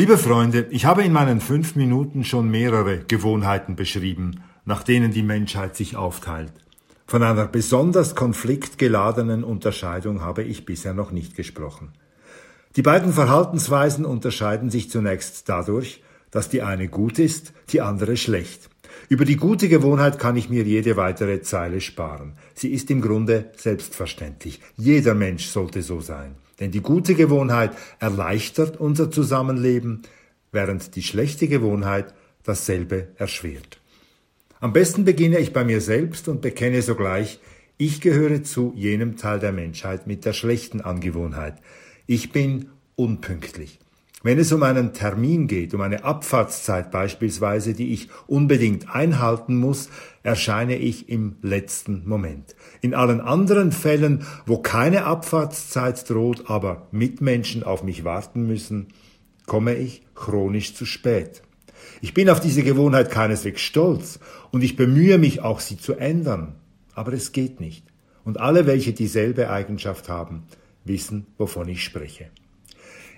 Liebe Freunde, ich habe in meinen fünf Minuten schon mehrere Gewohnheiten beschrieben, nach denen die Menschheit sich aufteilt. Von einer besonders konfliktgeladenen Unterscheidung habe ich bisher noch nicht gesprochen. Die beiden Verhaltensweisen unterscheiden sich zunächst dadurch, dass die eine gut ist, die andere schlecht. Über die gute Gewohnheit kann ich mir jede weitere Zeile sparen. Sie ist im Grunde selbstverständlich. Jeder Mensch sollte so sein. Denn die gute Gewohnheit erleichtert unser Zusammenleben, während die schlechte Gewohnheit dasselbe erschwert. Am besten beginne ich bei mir selbst und bekenne sogleich, ich gehöre zu jenem Teil der Menschheit mit der schlechten Angewohnheit. Ich bin unpünktlich. Wenn es um einen Termin geht, um eine Abfahrtszeit beispielsweise, die ich unbedingt einhalten muss, erscheine ich im letzten Moment. In allen anderen Fällen, wo keine Abfahrtszeit droht, aber Mitmenschen auf mich warten müssen, komme ich chronisch zu spät. Ich bin auf diese Gewohnheit keineswegs stolz und ich bemühe mich auch, sie zu ändern, aber es geht nicht. Und alle, welche dieselbe Eigenschaft haben, wissen, wovon ich spreche.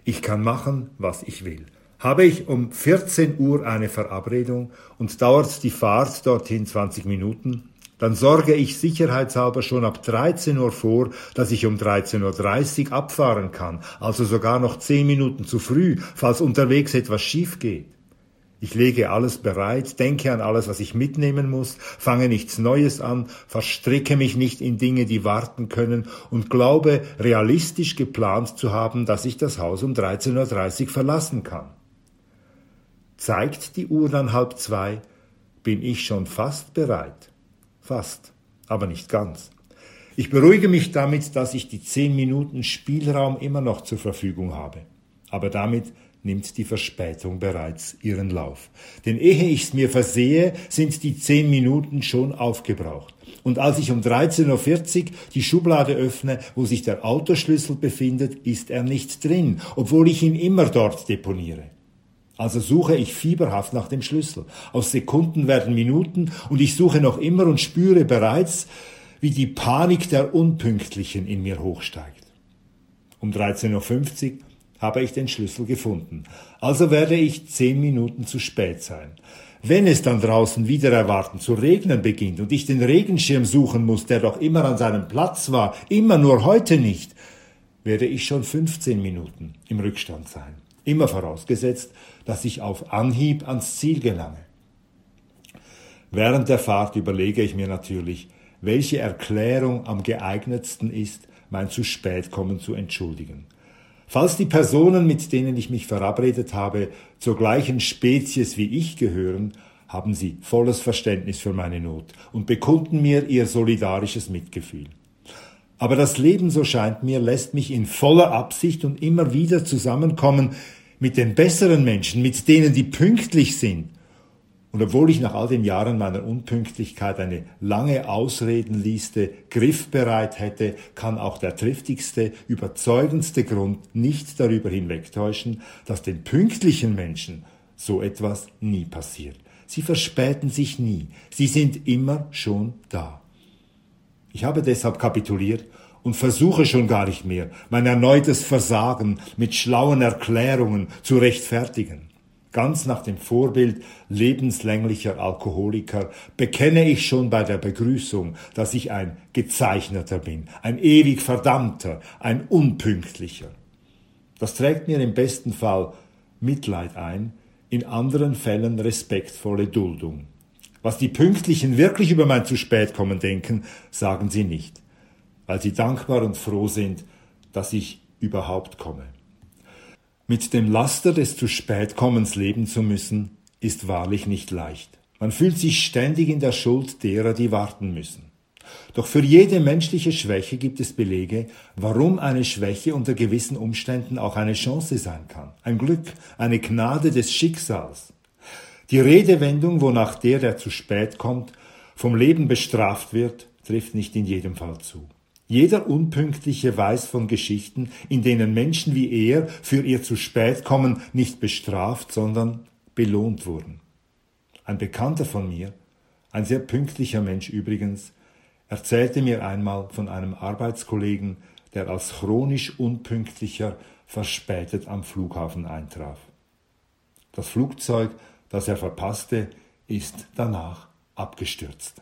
Ich kann machen, was ich will. Habe ich um 14 Uhr eine Verabredung und dauert die Fahrt dorthin 20 Minuten, dann sorge ich sicherheitshalber schon ab 13 Uhr vor, dass ich um 13.30 Uhr abfahren kann, also sogar noch 10 Minuten zu früh, falls unterwegs etwas schief geht. Ich lege alles bereit, denke an alles, was ich mitnehmen muss, fange nichts Neues an, verstricke mich nicht in Dinge, die warten können und glaube, realistisch geplant zu haben, dass ich das Haus um 13.30 Uhr verlassen kann. Zeigt die Uhr dann halb zwei, bin ich schon fast bereit. Fast, aber nicht ganz. Ich beruhige mich damit, dass ich die zehn Minuten Spielraum immer noch zur Verfügung habe. Aber damit nimmt die Verspätung bereits ihren Lauf. Denn ehe ich's mir versehe, sind die zehn Minuten schon aufgebraucht. Und als ich um 13.40 Uhr die Schublade öffne, wo sich der Autoschlüssel befindet, ist er nicht drin, obwohl ich ihn immer dort deponiere. Also suche ich fieberhaft nach dem Schlüssel. Aus Sekunden werden Minuten und ich suche noch immer und spüre bereits, wie die Panik der Unpünktlichen in mir hochsteigt. Um 13.50 Uhr habe ich den Schlüssel gefunden. Also werde ich zehn Minuten zu spät sein. Wenn es dann draußen wieder erwarten zu regnen beginnt und ich den Regenschirm suchen muss, der doch immer an seinem Platz war, immer nur heute nicht, werde ich schon 15 Minuten im Rückstand sein. Immer vorausgesetzt, dass ich auf Anhieb ans Ziel gelange. Während der Fahrt überlege ich mir natürlich, welche Erklärung am geeignetsten ist, mein zu spät kommen zu entschuldigen. Falls die Personen, mit denen ich mich verabredet habe, zur gleichen Spezies wie ich gehören, haben sie volles Verständnis für meine Not und bekunden mir ihr solidarisches Mitgefühl. Aber das Leben, so scheint mir, lässt mich in voller Absicht und immer wieder zusammenkommen mit den besseren Menschen, mit denen, die pünktlich sind und obwohl ich nach all den Jahren meiner Unpünktlichkeit eine lange Ausredenliste griffbereit hätte, kann auch der triftigste, überzeugendste Grund nicht darüber hinwegtäuschen, dass den pünktlichen Menschen so etwas nie passiert. Sie verspäten sich nie. Sie sind immer schon da. Ich habe deshalb kapituliert und versuche schon gar nicht mehr, mein erneutes Versagen mit schlauen Erklärungen zu rechtfertigen. Ganz nach dem Vorbild lebenslänglicher Alkoholiker bekenne ich schon bei der Begrüßung, dass ich ein Gezeichneter bin, ein ewig Verdammter, ein Unpünktlicher. Das trägt mir im besten Fall Mitleid ein, in anderen Fällen respektvolle Duldung. Was die Pünktlichen wirklich über mein zu spät kommen denken, sagen sie nicht, weil sie dankbar und froh sind, dass ich überhaupt komme. Mit dem Laster des zu spät kommens leben zu müssen, ist wahrlich nicht leicht. Man fühlt sich ständig in der Schuld derer, die warten müssen. Doch für jede menschliche Schwäche gibt es Belege, warum eine Schwäche unter gewissen Umständen auch eine Chance sein kann. Ein Glück, eine Gnade des Schicksals. Die Redewendung, wonach der, der zu spät kommt, vom Leben bestraft wird, trifft nicht in jedem Fall zu. Jeder Unpünktliche weiß von Geschichten, in denen Menschen wie er für ihr zu spät kommen nicht bestraft, sondern belohnt wurden. Ein Bekannter von mir, ein sehr pünktlicher Mensch übrigens, erzählte mir einmal von einem Arbeitskollegen, der als chronisch unpünktlicher verspätet am Flughafen eintraf. Das Flugzeug, das er verpasste, ist danach abgestürzt.